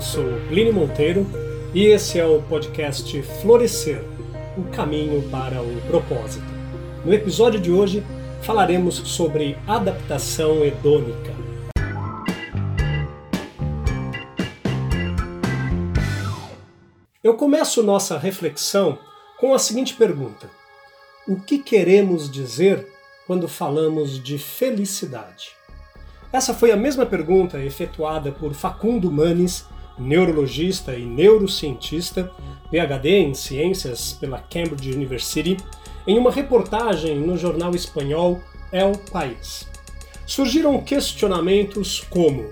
Eu sou Plínio Monteiro e esse é o podcast Florescer o caminho para o propósito. No episódio de hoje falaremos sobre adaptação hedônica. Eu começo nossa reflexão com a seguinte pergunta: O que queremos dizer quando falamos de felicidade? Essa foi a mesma pergunta efetuada por Facundo Manes, neurologista e neurocientista, PhD em ciências pela Cambridge University, em uma reportagem no jornal espanhol El País. Surgiram questionamentos como: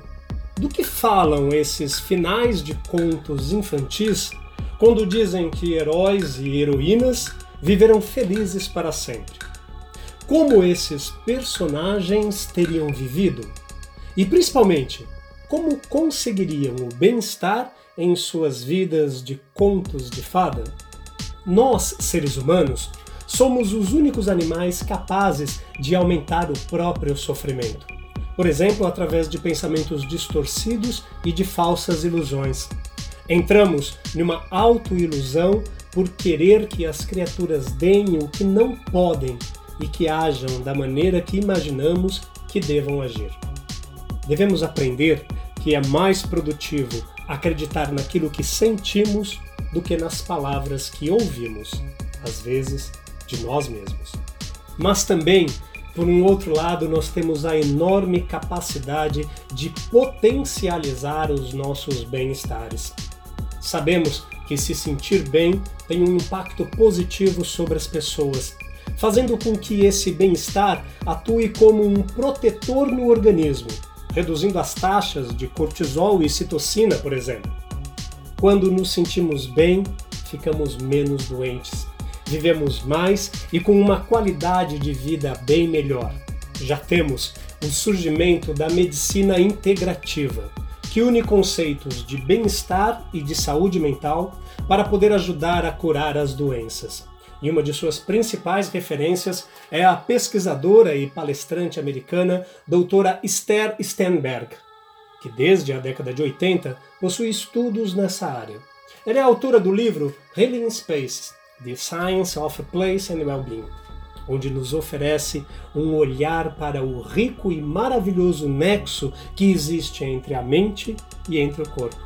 do que falam esses finais de contos infantis quando dizem que heróis e heroínas viverão felizes para sempre? Como esses personagens teriam vivido? E principalmente, como conseguiriam o bem-estar em suas vidas de contos de fada? Nós, seres humanos, somos os únicos animais capazes de aumentar o próprio sofrimento. Por exemplo, através de pensamentos distorcidos e de falsas ilusões. Entramos numa autoilusão por querer que as criaturas deem o que não podem e que ajam da maneira que imaginamos que devam agir. Devemos aprender que é mais produtivo acreditar naquilo que sentimos do que nas palavras que ouvimos, às vezes de nós mesmos. Mas também, por um outro lado, nós temos a enorme capacidade de potencializar os nossos bem-estares. Sabemos que se sentir bem tem um impacto positivo sobre as pessoas, fazendo com que esse bem-estar atue como um protetor no organismo reduzindo as taxas de cortisol e citocina, por exemplo. Quando nos sentimos bem, ficamos menos doentes, vivemos mais e com uma qualidade de vida bem melhor. Já temos o surgimento da medicina integrativa, que une conceitos de bem-estar e de saúde mental para poder ajudar a curar as doenças e uma de suas principais referências é a pesquisadora e palestrante americana doutora Esther Sternberg, que desde a década de 80 possui estudos nessa área. Ela é autora do livro Healing Space: The Science of Place and Wellbeing, onde nos oferece um olhar para o rico e maravilhoso nexo que existe entre a mente e entre o corpo.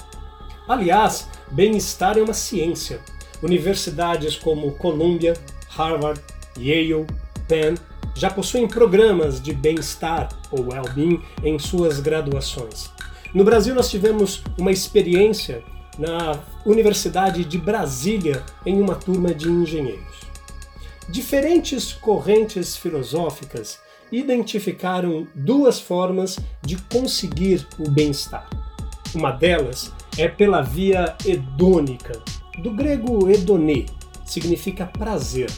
Aliás, bem-estar é uma ciência Universidades como Columbia, Harvard, Yale, Penn já possuem programas de bem-estar ou well-being em suas graduações. No Brasil, nós tivemos uma experiência na Universidade de Brasília em uma turma de engenheiros. Diferentes correntes filosóficas identificaram duas formas de conseguir o bem-estar. Uma delas é pela via hedônica, do grego hedonê, significa prazer,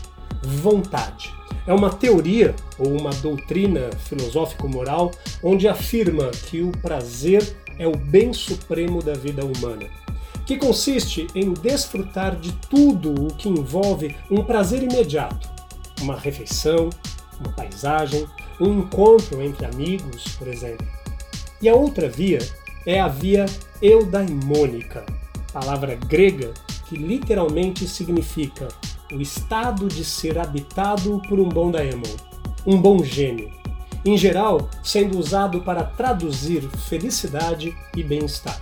vontade. É uma teoria ou uma doutrina filosófico-moral onde afirma que o prazer é o bem supremo da vida humana, que consiste em desfrutar de tudo o que envolve um prazer imediato, uma refeição, uma paisagem, um encontro entre amigos, por exemplo. E a outra via é a via eudaimônica, palavra grega que literalmente significa o estado de ser habitado por um bom daemon, um bom gênio, em geral sendo usado para traduzir felicidade e bem-estar,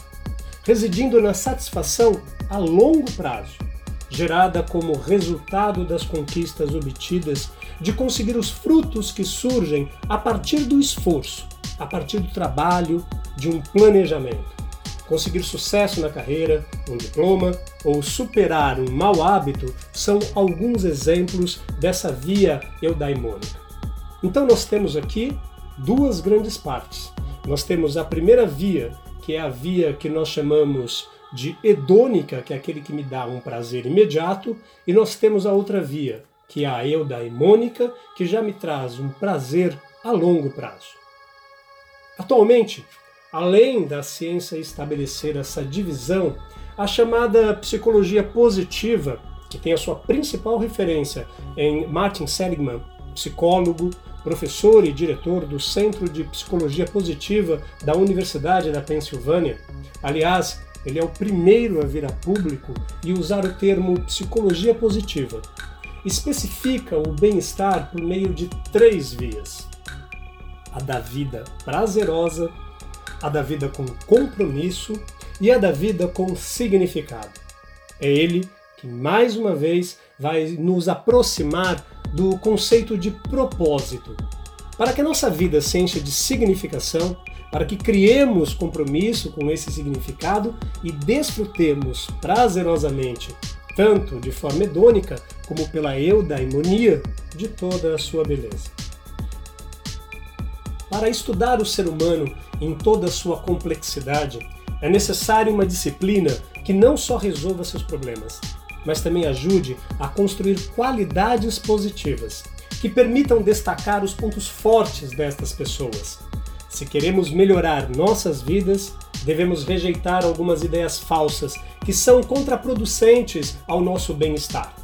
residindo na satisfação a longo prazo, gerada como resultado das conquistas obtidas de conseguir os frutos que surgem a partir do esforço, a partir do trabalho, de um planejamento conseguir sucesso na carreira, um diploma ou superar um mau hábito são alguns exemplos dessa via eudaimônica. Então nós temos aqui duas grandes partes. Nós temos a primeira via, que é a via que nós chamamos de hedônica, que é aquele que me dá um prazer imediato, e nós temos a outra via, que é a eudaimônica, que já me traz um prazer a longo prazo. Atualmente, além da ciência estabelecer essa divisão, a chamada psicologia positiva, que tem a sua principal referência em Martin Seligman, psicólogo, professor e diretor do Centro de Psicologia Positiva da Universidade da Pensilvânia. Aliás, ele é o primeiro a vir a público e usar o termo psicologia positiva. Especifica o bem-estar por meio de três vias: a da vida prazerosa, a da vida com compromisso e a da vida com significado. É ele que, mais uma vez, vai nos aproximar do conceito de propósito. Para que a nossa vida se encha de significação, para que criemos compromisso com esse significado e desfrutemos prazerosamente, tanto de forma hedônica como pela eudaimonia, de toda a sua beleza. Para estudar o ser humano em toda a sua complexidade, é necessário uma disciplina que não só resolva seus problemas, mas também ajude a construir qualidades positivas que permitam destacar os pontos fortes destas pessoas. Se queremos melhorar nossas vidas, devemos rejeitar algumas ideias falsas que são contraproducentes ao nosso bem-estar.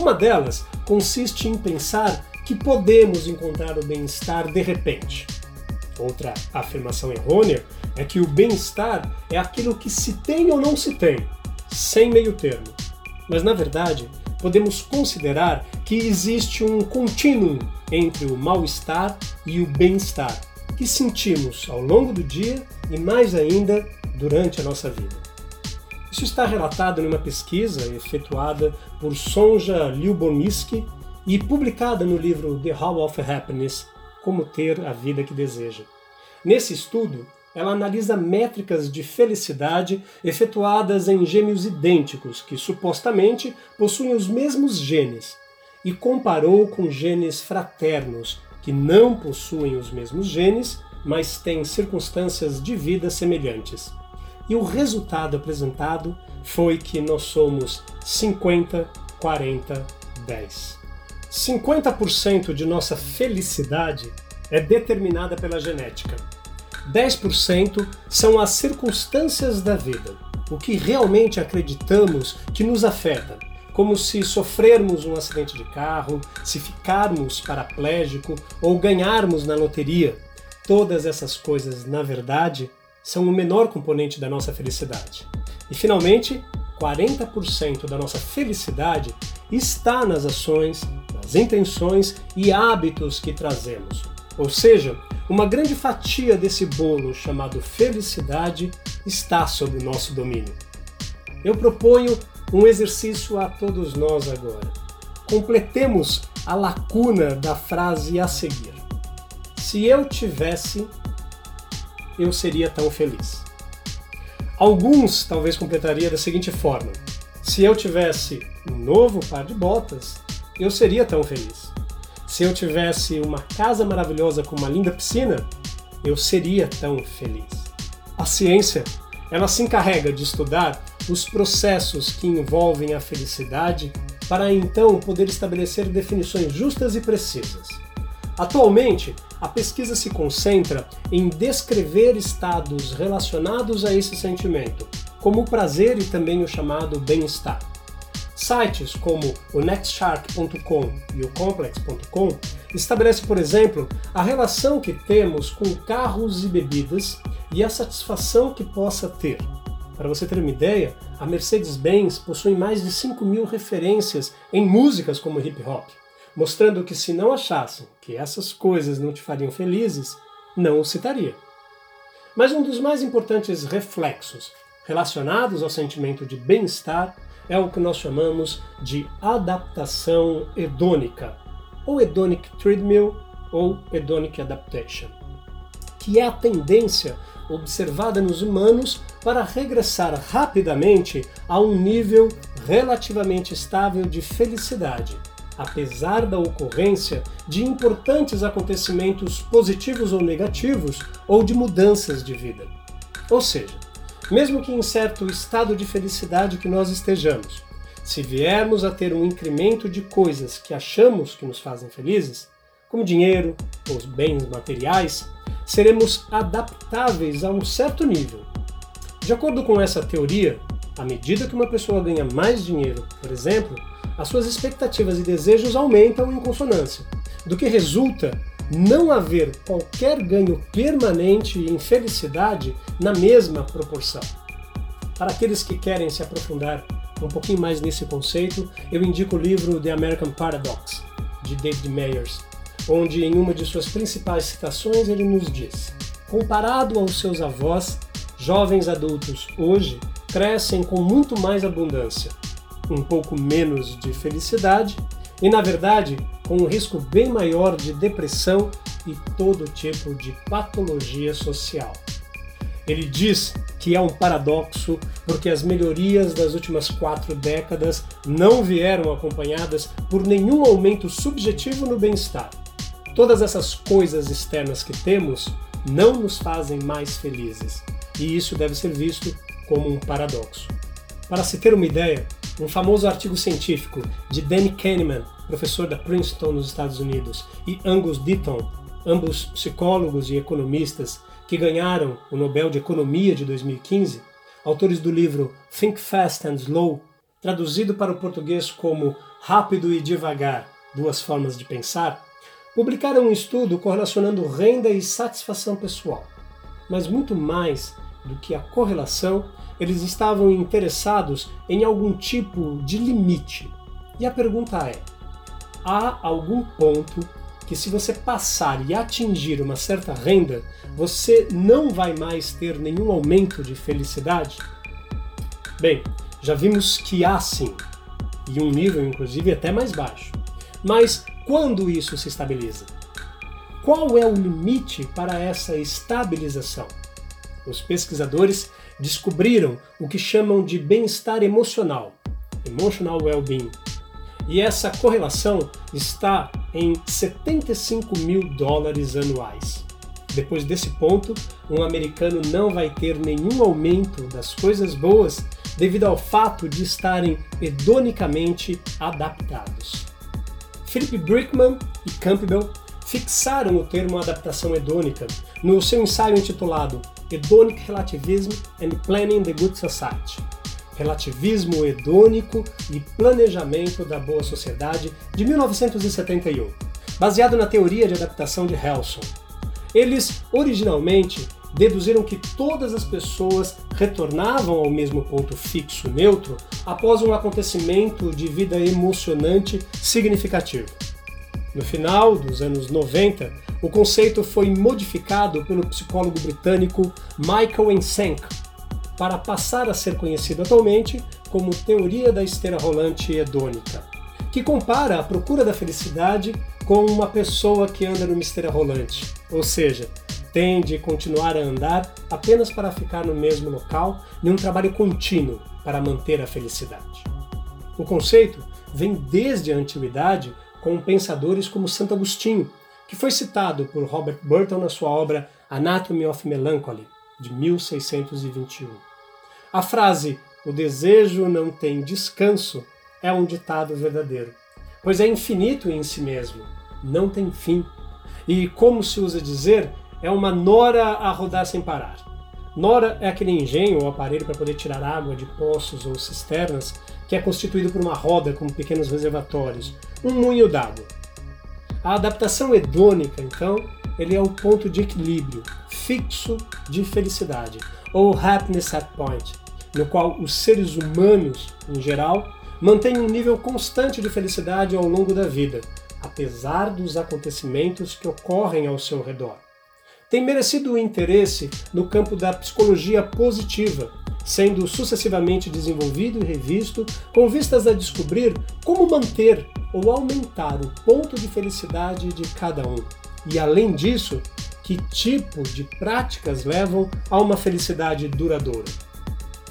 Uma delas consiste em pensar que podemos encontrar o bem-estar de repente. Outra afirmação errônea é que o bem-estar é aquilo que se tem ou não se tem, sem meio termo. Mas na verdade, podemos considerar que existe um contínuo entre o mal-estar e o bem-estar que sentimos ao longo do dia e mais ainda durante a nossa vida. Isso está relatado em uma pesquisa efetuada por Sonja Lyubomirsky e publicada no livro The How of Happiness Como Ter a Vida que Deseja. Nesse estudo, ela analisa métricas de felicidade efetuadas em gêmeos idênticos, que supostamente possuem os mesmos genes, e comparou com genes fraternos, que não possuem os mesmos genes, mas têm circunstâncias de vida semelhantes. E o resultado apresentado foi que nós somos 50, 40, 10. 50% de nossa felicidade é determinada pela genética 10% são as circunstâncias da vida, o que realmente acreditamos que nos afeta, como se sofrermos um acidente de carro, se ficarmos paraplégico ou ganharmos na loteria. Todas essas coisas, na verdade, são o menor componente da nossa felicidade. E finalmente, 40% da nossa felicidade está nas ações, nas intenções e hábitos que trazemos. Ou seja, uma grande fatia desse bolo chamado felicidade está sob o nosso domínio. Eu proponho um exercício a todos nós agora. Completemos a lacuna da frase a seguir. Se eu tivesse, eu seria tão feliz. Alguns talvez completaria da seguinte forma: se eu tivesse um novo par de botas, eu seria tão feliz. Se eu tivesse uma casa maravilhosa com uma linda piscina, eu seria tão feliz. A ciência, ela se encarrega de estudar os processos que envolvem a felicidade para então poder estabelecer definições justas e precisas. Atualmente, a pesquisa se concentra em descrever estados relacionados a esse sentimento, como o prazer e também o chamado bem-estar. Sites como o nextshark.com e o complex.com estabelecem, por exemplo, a relação que temos com carros e bebidas e a satisfação que possa ter. Para você ter uma ideia, a Mercedes-Benz possui mais de 5 mil referências em músicas como hip hop, mostrando que se não achassem que essas coisas não te fariam felizes, não o citaria. Mas um dos mais importantes reflexos relacionados ao sentimento de bem-estar é o que nós chamamos de adaptação hedônica, ou hedonic treadmill, ou hedonic adaptation, que é a tendência observada nos humanos para regressar rapidamente a um nível relativamente estável de felicidade, apesar da ocorrência de importantes acontecimentos positivos ou negativos ou de mudanças de vida. Ou seja, mesmo que em certo estado de felicidade que nós estejamos, se viermos a ter um incremento de coisas que achamos que nos fazem felizes, como dinheiro ou bens materiais, seremos adaptáveis a um certo nível. De acordo com essa teoria, à medida que uma pessoa ganha mais dinheiro, por exemplo, as suas expectativas e desejos aumentam em consonância, do que resulta não haver qualquer ganho permanente em felicidade na mesma proporção. Para aqueles que querem se aprofundar um pouquinho mais nesse conceito, eu indico o livro The American Paradox, de David Mayers, onde em uma de suas principais citações ele nos diz: comparado aos seus avós, jovens adultos hoje crescem com muito mais abundância, um pouco menos de felicidade e, na verdade, com um risco bem maior de depressão e todo tipo de patologia social. Ele diz que é um paradoxo porque as melhorias das últimas quatro décadas não vieram acompanhadas por nenhum aumento subjetivo no bem-estar. Todas essas coisas externas que temos não nos fazem mais felizes, e isso deve ser visto como um paradoxo. Para se ter uma ideia, um famoso artigo científico de Danny Kahneman, professor da Princeton nos Estados Unidos, e Angus Deaton, ambos psicólogos e economistas que ganharam o Nobel de Economia de 2015, autores do livro Think Fast and Slow, traduzido para o português como Rápido e Devagar, Duas Formas de Pensar, publicaram um estudo correlacionando renda e satisfação pessoal. Mas muito mais do que a correlação, eles estavam interessados em algum tipo de limite. E a pergunta é: há algum ponto que, se você passar e atingir uma certa renda, você não vai mais ter nenhum aumento de felicidade? Bem, já vimos que há sim, e um nível inclusive até mais baixo. Mas quando isso se estabiliza? Qual é o limite para essa estabilização? Os pesquisadores descobriram o que chamam de bem-estar emocional, emotional well-being. E essa correlação está em 75 mil dólares anuais. Depois desse ponto, um americano não vai ter nenhum aumento das coisas boas devido ao fato de estarem hedonicamente adaptados. Philip Brickman e Campbell fixaram o termo adaptação hedônica no seu ensaio intitulado Hedonic Relativism and Planning the Good Society. Relativismo hedônico e planejamento da boa sociedade de 1971, baseado na teoria de adaptação de Helson. Eles originalmente deduziram que todas as pessoas retornavam ao mesmo ponto fixo neutro após um acontecimento de vida emocionante significativo. No final dos anos 90, o conceito foi modificado pelo psicólogo britânico Michael Ensenk para passar a ser conhecido atualmente como teoria da esteira rolante hedônica, que compara a procura da felicidade com uma pessoa que anda numa esteira rolante, ou seja, tende a continuar a andar apenas para ficar no mesmo local em um trabalho contínuo para manter a felicidade. O conceito vem desde a antiguidade com pensadores como Santo Agostinho, que foi citado por Robert Burton na sua obra Anatomy of Melancholy, de 1621. A frase o desejo não tem descanso é um ditado verdadeiro, pois é infinito em si mesmo, não tem fim. E, como se usa dizer, é uma nora a rodar sem parar. Nora é aquele engenho ou aparelho para poder tirar água de poços ou cisternas que é constituído por uma roda com pequenos reservatórios, um moinho d'água. A adaptação hedônica, então, ele é o ponto de equilíbrio fixo de felicidade, ou happiness set point, no qual os seres humanos, em geral, mantêm um nível constante de felicidade ao longo da vida, apesar dos acontecimentos que ocorrem ao seu redor. Tem merecido interesse no campo da psicologia positiva, sendo sucessivamente desenvolvido e revisto com vistas a descobrir como manter ou aumentar o ponto de felicidade de cada um. E além disso, que tipo de práticas levam a uma felicidade duradoura.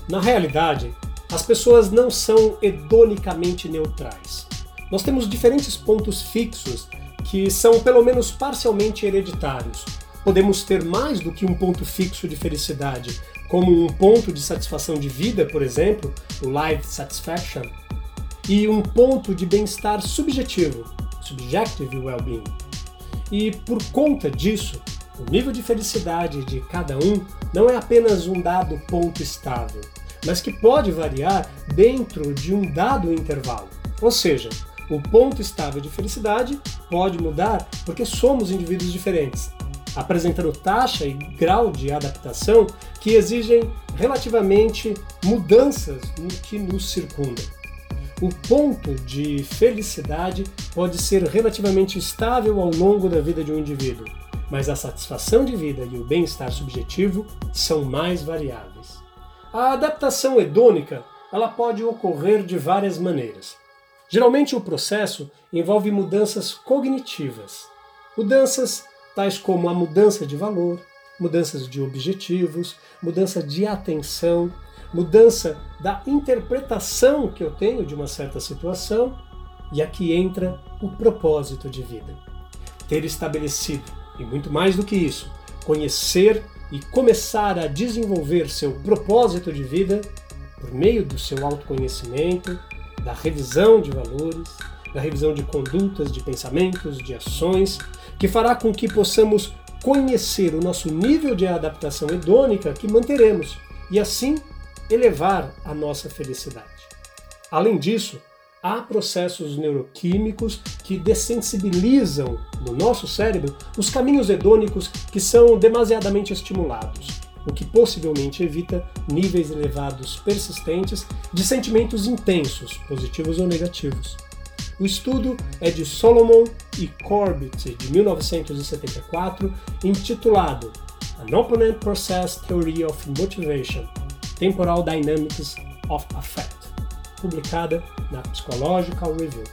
Na realidade, as pessoas não são hedonicamente neutrais. Nós temos diferentes pontos fixos que são pelo menos parcialmente hereditários. Podemos ter mais do que um ponto fixo de felicidade, como um ponto de satisfação de vida, por exemplo, o life satisfaction, e um ponto de bem-estar subjetivo, subjective well-being. E por conta disso, o nível de felicidade de cada um não é apenas um dado ponto estável, mas que pode variar dentro de um dado intervalo. Ou seja, O ponto estável de felicidade pode mudar porque somos indivíduos diferentes, apresentando taxa e grau de adaptação que exigem relativamente mudanças no que nos circunda. O ponto de felicidade pode ser relativamente estável ao longo da vida de um indivíduo, mas a satisfação de vida e o bem-estar subjetivo são mais variáveis. A adaptação hedônica ela pode ocorrer de várias maneiras. Geralmente o processo envolve mudanças cognitivas, mudanças tais como a mudança de valor, mudanças de objetivos, mudança de atenção, mudança da interpretação que eu tenho de uma certa situação, e aqui entra o propósito de vida. Ter estabelecido, e muito mais do que isso, conhecer e começar a desenvolver seu propósito de vida por meio do seu autoconhecimento, da revisão de valores, da revisão de condutas, de pensamentos, de ações, que fará com que possamos conhecer o nosso nível de adaptação hedônica que manteremos e assim elevar a nossa felicidade. Além disso, há processos neuroquímicos que dessensibilizam no nosso cérebro os caminhos hedônicos que são demasiadamente estimulados, o que possivelmente evita níveis elevados persistentes de sentimentos intensos, positivos ou negativos. O estudo é de Solomon e Corbett, de 1974, intitulado An Opponent Process Theory of Motivation Temporal Dynamics of Affect, publicada na Psychological Review.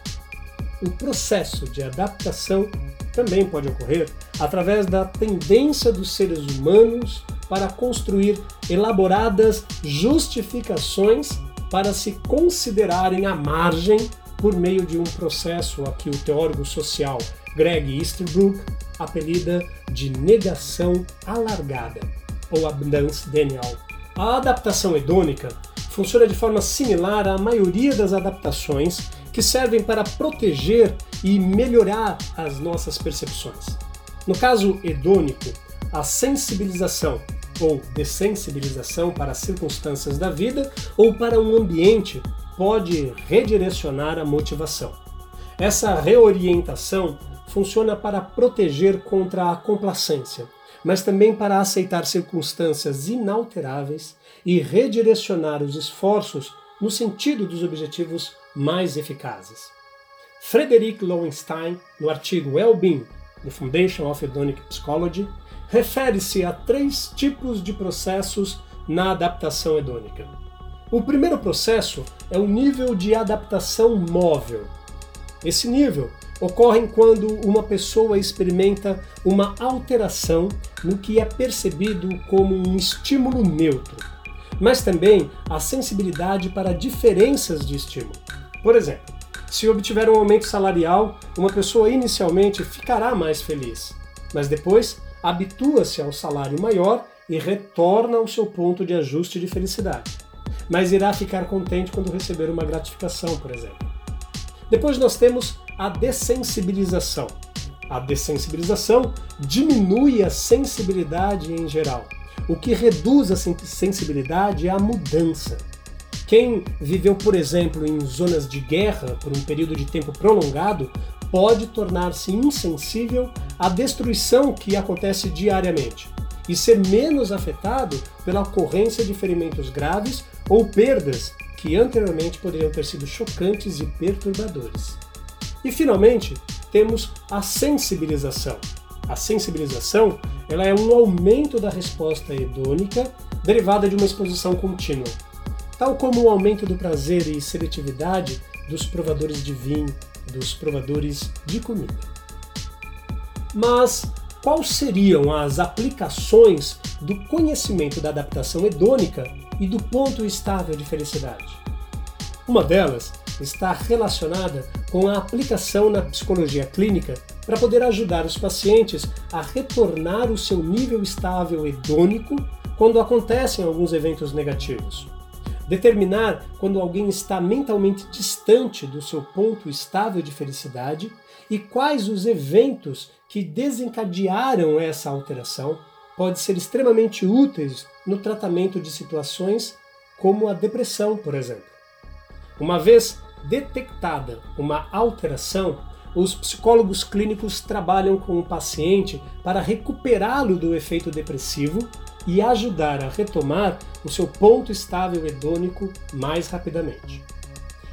O processo de adaptação também pode ocorrer através da tendência dos seres humanos para construir elaboradas justificações para se considerarem à margem por meio de um processo a que o teórico social Greg Easterbrook apelida de negação alargada, ou abundance denial. A adaptação hedônica funciona de forma similar à maioria das adaptações que servem para proteger e melhorar as nossas percepções. No caso hedônico, a sensibilização ou dessensibilização para as circunstâncias da vida ou para um ambiente pode redirecionar a motivação. Essa reorientação funciona para proteger contra a complacência, mas também para aceitar circunstâncias inalteráveis e redirecionar os esforços no sentido dos objetivos mais eficazes. Frederick Lowenstein, no artigo Well-being, The Foundation of Hedonic Psychology, refere-se a três tipos de processos na adaptação hedônica. O primeiro processo é o nível de adaptação móvel. Esse nível ocorre quando uma pessoa experimenta uma alteração no que é percebido como um estímulo neutro, mas também a sensibilidade para diferenças de estímulo. Por exemplo, se obtiver um aumento salarial, uma pessoa inicialmente ficará mais feliz, mas depois habitua-se ao salário maior e retorna ao seu ponto de ajuste de felicidade mas irá ficar contente quando receber uma gratificação, por exemplo. Depois nós temos a dessensibilização. A dessensibilização diminui a sensibilidade em geral. O que reduz a sensibilidade é a mudança. Quem viveu, por exemplo, em zonas de guerra por um período de tempo prolongado pode tornar-se insensível à destruição que acontece diariamente e ser menos afetado pela ocorrência de ferimentos graves ou perdas que anteriormente poderiam ter sido chocantes e perturbadores. E finalmente, temos a sensibilização. A sensibilização ela é um aumento da resposta hedônica derivada de uma exposição contínua, tal como o aumento do prazer e seletividade dos provadores de vinho, dos provadores de comida. Mas quais seriam as aplicações do conhecimento da adaptação hedônica e do ponto estável de felicidade. Uma delas está relacionada com a aplicação na psicologia clínica para poder ajudar os pacientes a retornar o seu nível estável hedônico quando acontecem alguns eventos negativos. Determinar quando alguém está mentalmente distante do seu ponto estável de felicidade e quais os eventos que desencadearam essa alteração pode ser extremamente úteis no tratamento de situações como a depressão, por exemplo. Uma vez detectada uma alteração, os psicólogos clínicos trabalham com o paciente para recuperá-lo do efeito depressivo e ajudar a retomar o seu ponto estável hedônico mais rapidamente.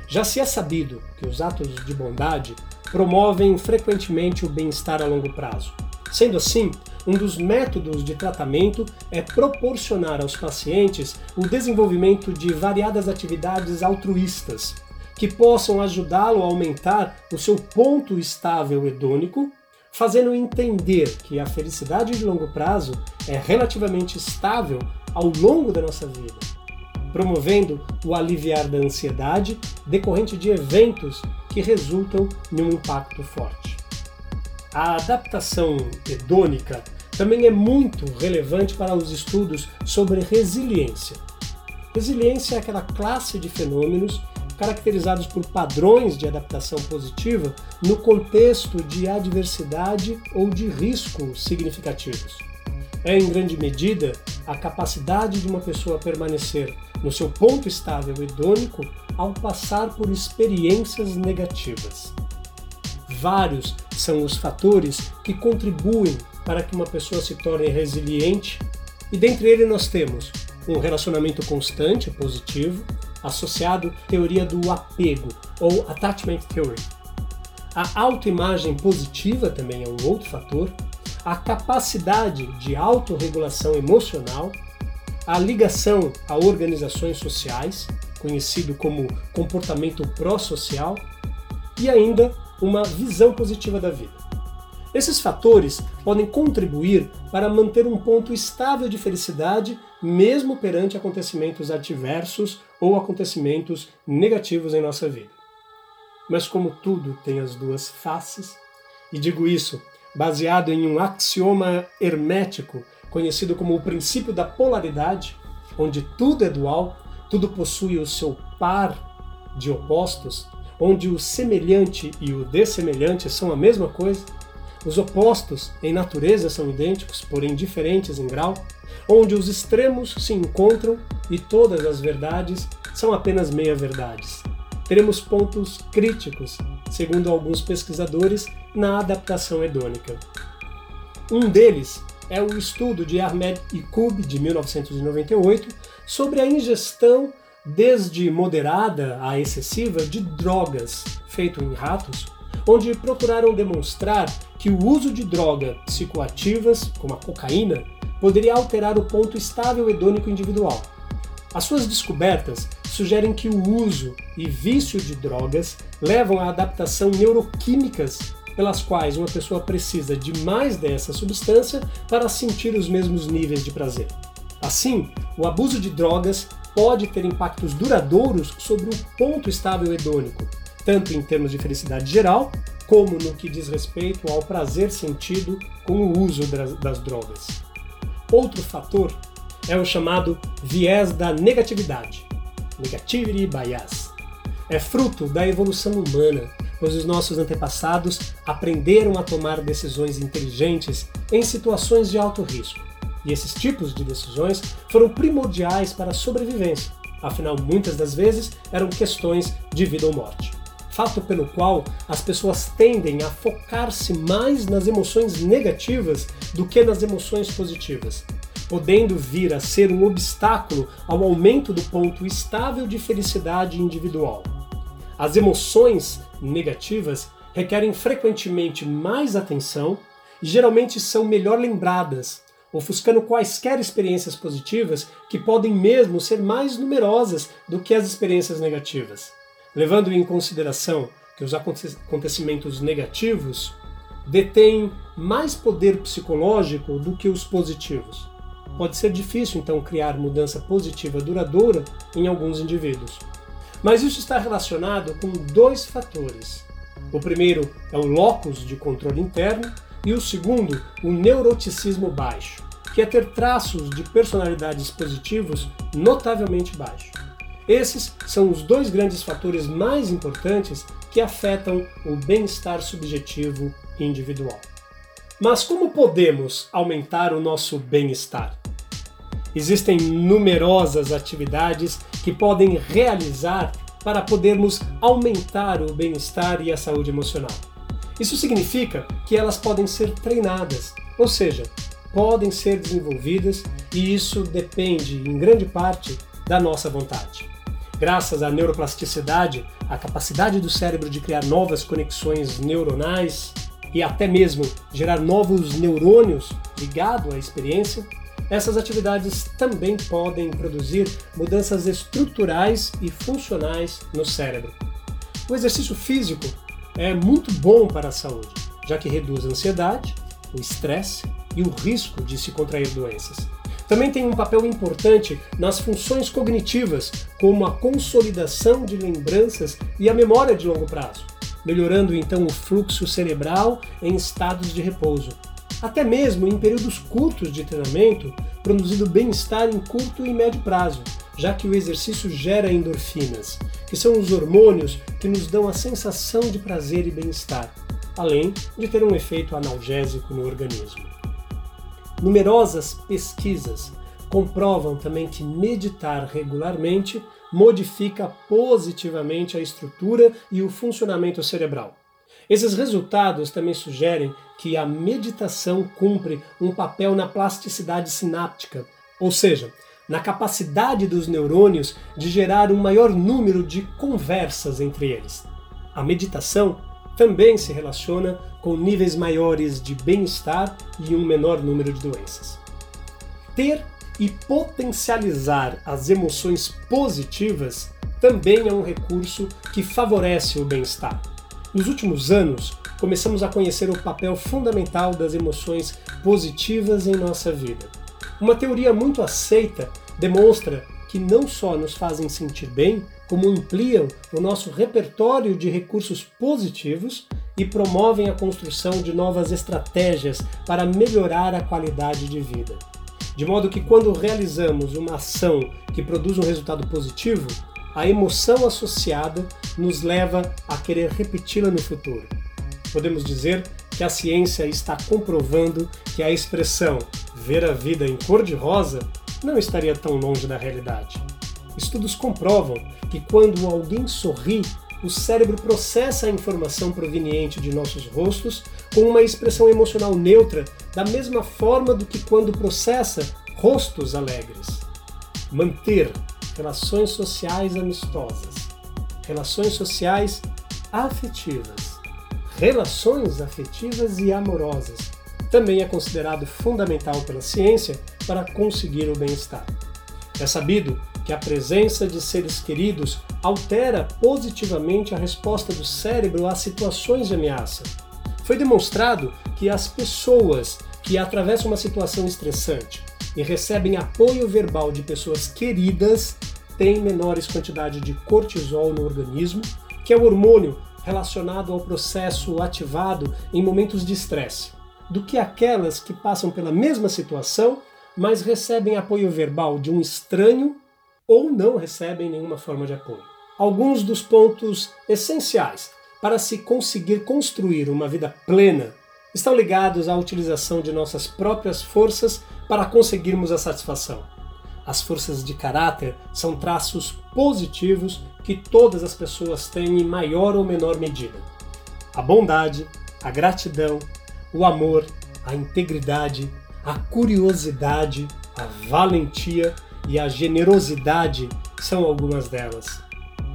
Já se é sabido que os atos de bondade promovem frequentemente o bem-estar a longo prazo. Sendo assim, um dos métodos de tratamento é proporcionar aos pacientes o desenvolvimento de variadas atividades altruístas que possam ajudá-lo a aumentar o seu ponto estável hedônico, fazendo entender que a felicidade de longo prazo é relativamente estável ao longo da nossa vida, promovendo o aliviar da ansiedade decorrente de eventos que resultam em um impacto forte. A adaptação hedônica também é muito relevante para os estudos sobre resiliência. Resiliência é aquela classe de fenômenos caracterizados por padrões de adaptação positiva no contexto de adversidade ou de risco significativos. É, em grande medida, a capacidade de uma pessoa permanecer no seu ponto estável hedônico ao passar por experiências negativas. Vários são os fatores que contribuem para que uma pessoa se torne resiliente, e dentre eles nós temos um relacionamento constante, positivo, associado à teoria do apego, ou attachment theory. A autoimagem positiva também é um outro fator, a capacidade de autorregulação emocional, a ligação a organizações sociais, conhecido como comportamento pró-social, e ainda uma visão positiva da vida. Esses fatores podem contribuir para manter um ponto estável de felicidade, mesmo perante acontecimentos adversos ou acontecimentos negativos em nossa vida. Mas, como tudo tem as duas faces, e digo isso baseado em um axioma hermético conhecido como o princípio da polaridade, onde tudo é dual, tudo possui o seu par de opostos, onde o semelhante e o dessemelhante são a mesma coisa, os opostos em natureza são idênticos, porém diferentes em grau, onde os extremos se encontram e todas as verdades são apenas meia-verdades. Teremos pontos críticos, segundo alguns pesquisadores, na adaptação hedônica. Um deles é o estudo de Ahmed Ikub, de 1998, sobre a ingestão desde moderada a excessiva de drogas, feito em ratos, onde procuraram demonstrar que o uso de drogas psicoativas, como a cocaína, poderia alterar o ponto estável hedônico individual. As suas descobertas sugerem que o uso e vício de drogas levam à adaptação neuroquímicas pelas quais uma pessoa precisa de mais dessa substância para sentir os mesmos níveis de prazer. Assim, o abuso de drogas pode ter impactos duradouros sobre o ponto estável hedônico, tanto em termos de felicidade geral, como no que diz respeito ao prazer sentido com o uso das drogas. Outro fator é o chamado viés da negatividade, negativity bias. É fruto da evolução humana, pois os nossos antepassados aprenderam a tomar decisões inteligentes em situações de alto risco. E esses tipos de decisões foram primordiais para a sobrevivência, afinal, muitas das vezes eram questões de vida ou morte fato pelo qual as pessoas tendem a focar-se mais nas emoções negativas do que nas emoções positivas, podendo vir a ser um obstáculo ao aumento do ponto estável de felicidade individual. As emoções negativas requerem frequentemente mais atenção e geralmente são melhor lembradas, ofuscando quaisquer experiências positivas que podem mesmo ser mais numerosas do que as experiências negativas levando em consideração que os acontecimentos negativos detêm mais poder psicológico do que os positivos. Pode ser difícil então criar mudança positiva duradoura em alguns indivíduos. Mas isso está relacionado com dois fatores. O primeiro é o locus de controle interno e o segundo, o neuroticismo baixo, que é ter traços de personalidades positivos notavelmente baixos. Esses são os dois grandes fatores mais importantes que afetam o bem-estar subjetivo individual. Mas como podemos aumentar o nosso bem-estar? Existem numerosas atividades que podem realizar para podermos aumentar o bem-estar e a saúde emocional. Isso significa que elas podem ser treinadas, ou seja, podem ser desenvolvidas e isso depende, em grande parte, da nossa vontade. Graças à neuroplasticidade, a capacidade do cérebro de criar novas conexões neuronais e até mesmo gerar novos neurônios ligado à experiência, essas atividades também podem produzir mudanças estruturais e funcionais no cérebro. O exercício físico é muito bom para a saúde, já que reduz a ansiedade, o estresse e o risco de se contrair doenças. Também tem um papel importante nas funções cognitivas, como a consolidação de lembranças e a memória de longo prazo, melhorando então o fluxo cerebral em estados de repouso. Até mesmo em períodos curtos de treinamento, produzindo bem-estar em curto e médio prazo, já que o exercício gera endorfinas, que são os hormônios que nos dão a sensação de prazer e bem-estar, além de ter um efeito analgésico no organismo. Numerosas pesquisas comprovam também que meditar regularmente modifica positivamente a estrutura e o funcionamento cerebral. Esses resultados também sugerem que a meditação cumpre um papel na plasticidade sináptica, ou seja, na capacidade dos neurônios de gerar um maior número de conversas entre eles. A meditação também se relaciona com níveis maiores de bem-estar e um menor número de doenças. Ter e potencializar as emoções positivas também é um recurso que favorece o bem-estar. Nos últimos anos, começamos a conhecer o papel fundamental das emoções positivas em nossa vida. Uma teoria muito aceita demonstra que não só nos fazem sentir bem, como ampliam o nosso repertório de recursos positivos e promovem a construção de novas estratégias para melhorar a qualidade de vida. De modo que, quando realizamos uma ação que produz um resultado positivo, a emoção associada nos leva a querer repeti-la no futuro. Podemos dizer que a ciência está comprovando que a expressão ver a vida em cor-de-rosa não estaria tão longe da realidade. Estudos comprovam que quando alguém sorri, o cérebro processa a informação proveniente de nossos rostos com uma expressão emocional neutra, da mesma forma do que quando processa rostos alegres. Manter relações sociais amistosas, relações sociais afetivas, relações afetivas e amorosas também é considerado fundamental pela ciência para conseguir o bem-estar. É sabido que a presença de seres queridos altera positivamente a resposta do cérebro a situações de ameaça. Foi demonstrado que as pessoas que atravessam uma situação estressante e recebem apoio verbal de pessoas queridas têm menores quantidades de cortisol no organismo, que é o hormônio relacionado ao processo ativado em momentos de estresse, do que aquelas que passam pela mesma situação, mas recebem apoio verbal de um estranho ou não recebem nenhuma forma de apoio. Alguns dos pontos essenciais para se conseguir construir uma vida plena estão ligados à utilização de nossas próprias forças para conseguirmos a satisfação. As forças de caráter são traços positivos que todas as pessoas têm em maior ou menor medida. A bondade, a gratidão, o amor, a integridade, a curiosidade, a valentia e a generosidade são algumas delas.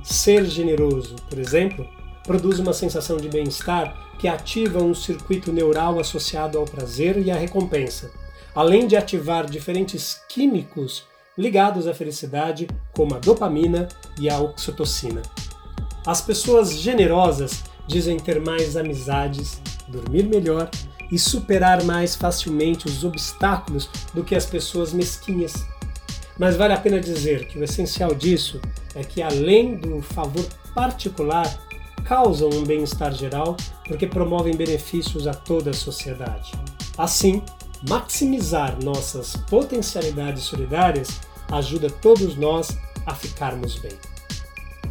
Ser generoso, por exemplo, produz uma sensação de bem-estar que ativa um circuito neural associado ao prazer e à recompensa, além de ativar diferentes químicos ligados à felicidade, como a dopamina e a oxitocina. As pessoas generosas dizem ter mais amizades, dormir melhor e superar mais facilmente os obstáculos do que as pessoas mesquinhas mas vale a pena dizer que o essencial disso é que, além do favor particular, causam um bem-estar geral porque promovem benefícios a toda a sociedade. Assim, maximizar nossas potencialidades solidárias ajuda todos nós a ficarmos bem.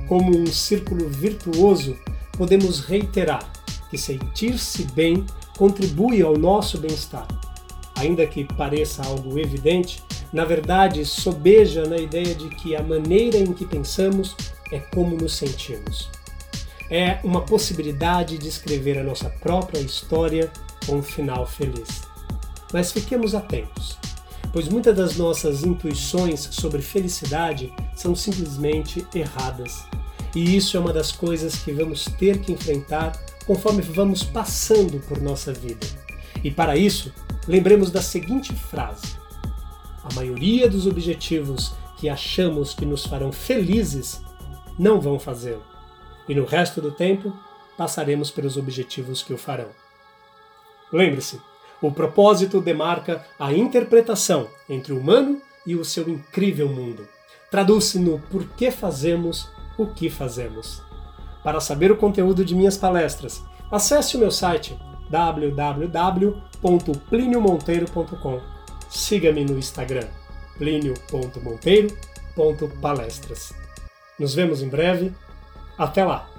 Como um círculo virtuoso, podemos reiterar que sentir-se bem contribui ao nosso bem-estar. Ainda que pareça algo evidente, na verdade, sobeja na ideia de que a maneira em que pensamos é como nos sentimos. É uma possibilidade de escrever a nossa própria história com um final feliz. Mas fiquemos atentos, pois muitas das nossas intuições sobre felicidade são simplesmente erradas. E isso é uma das coisas que vamos ter que enfrentar conforme vamos passando por nossa vida. E para isso, lembremos da seguinte frase: A maioria dos objetivos que achamos que nos farão felizes não vão fazê-lo. E no resto do tempo, passaremos pelos objetivos que o farão. Lembre-se, o propósito demarca a interpretação entre o humano e o seu incrível mundo. Traduz-se no porquê fazemos o que fazemos. Para saber o conteúdo de minhas palestras, acesse o meu site www.pliniomonteiro.com. Siga-me no Instagram plinio.monteiro.palestras. Nos vemos em breve. Até lá!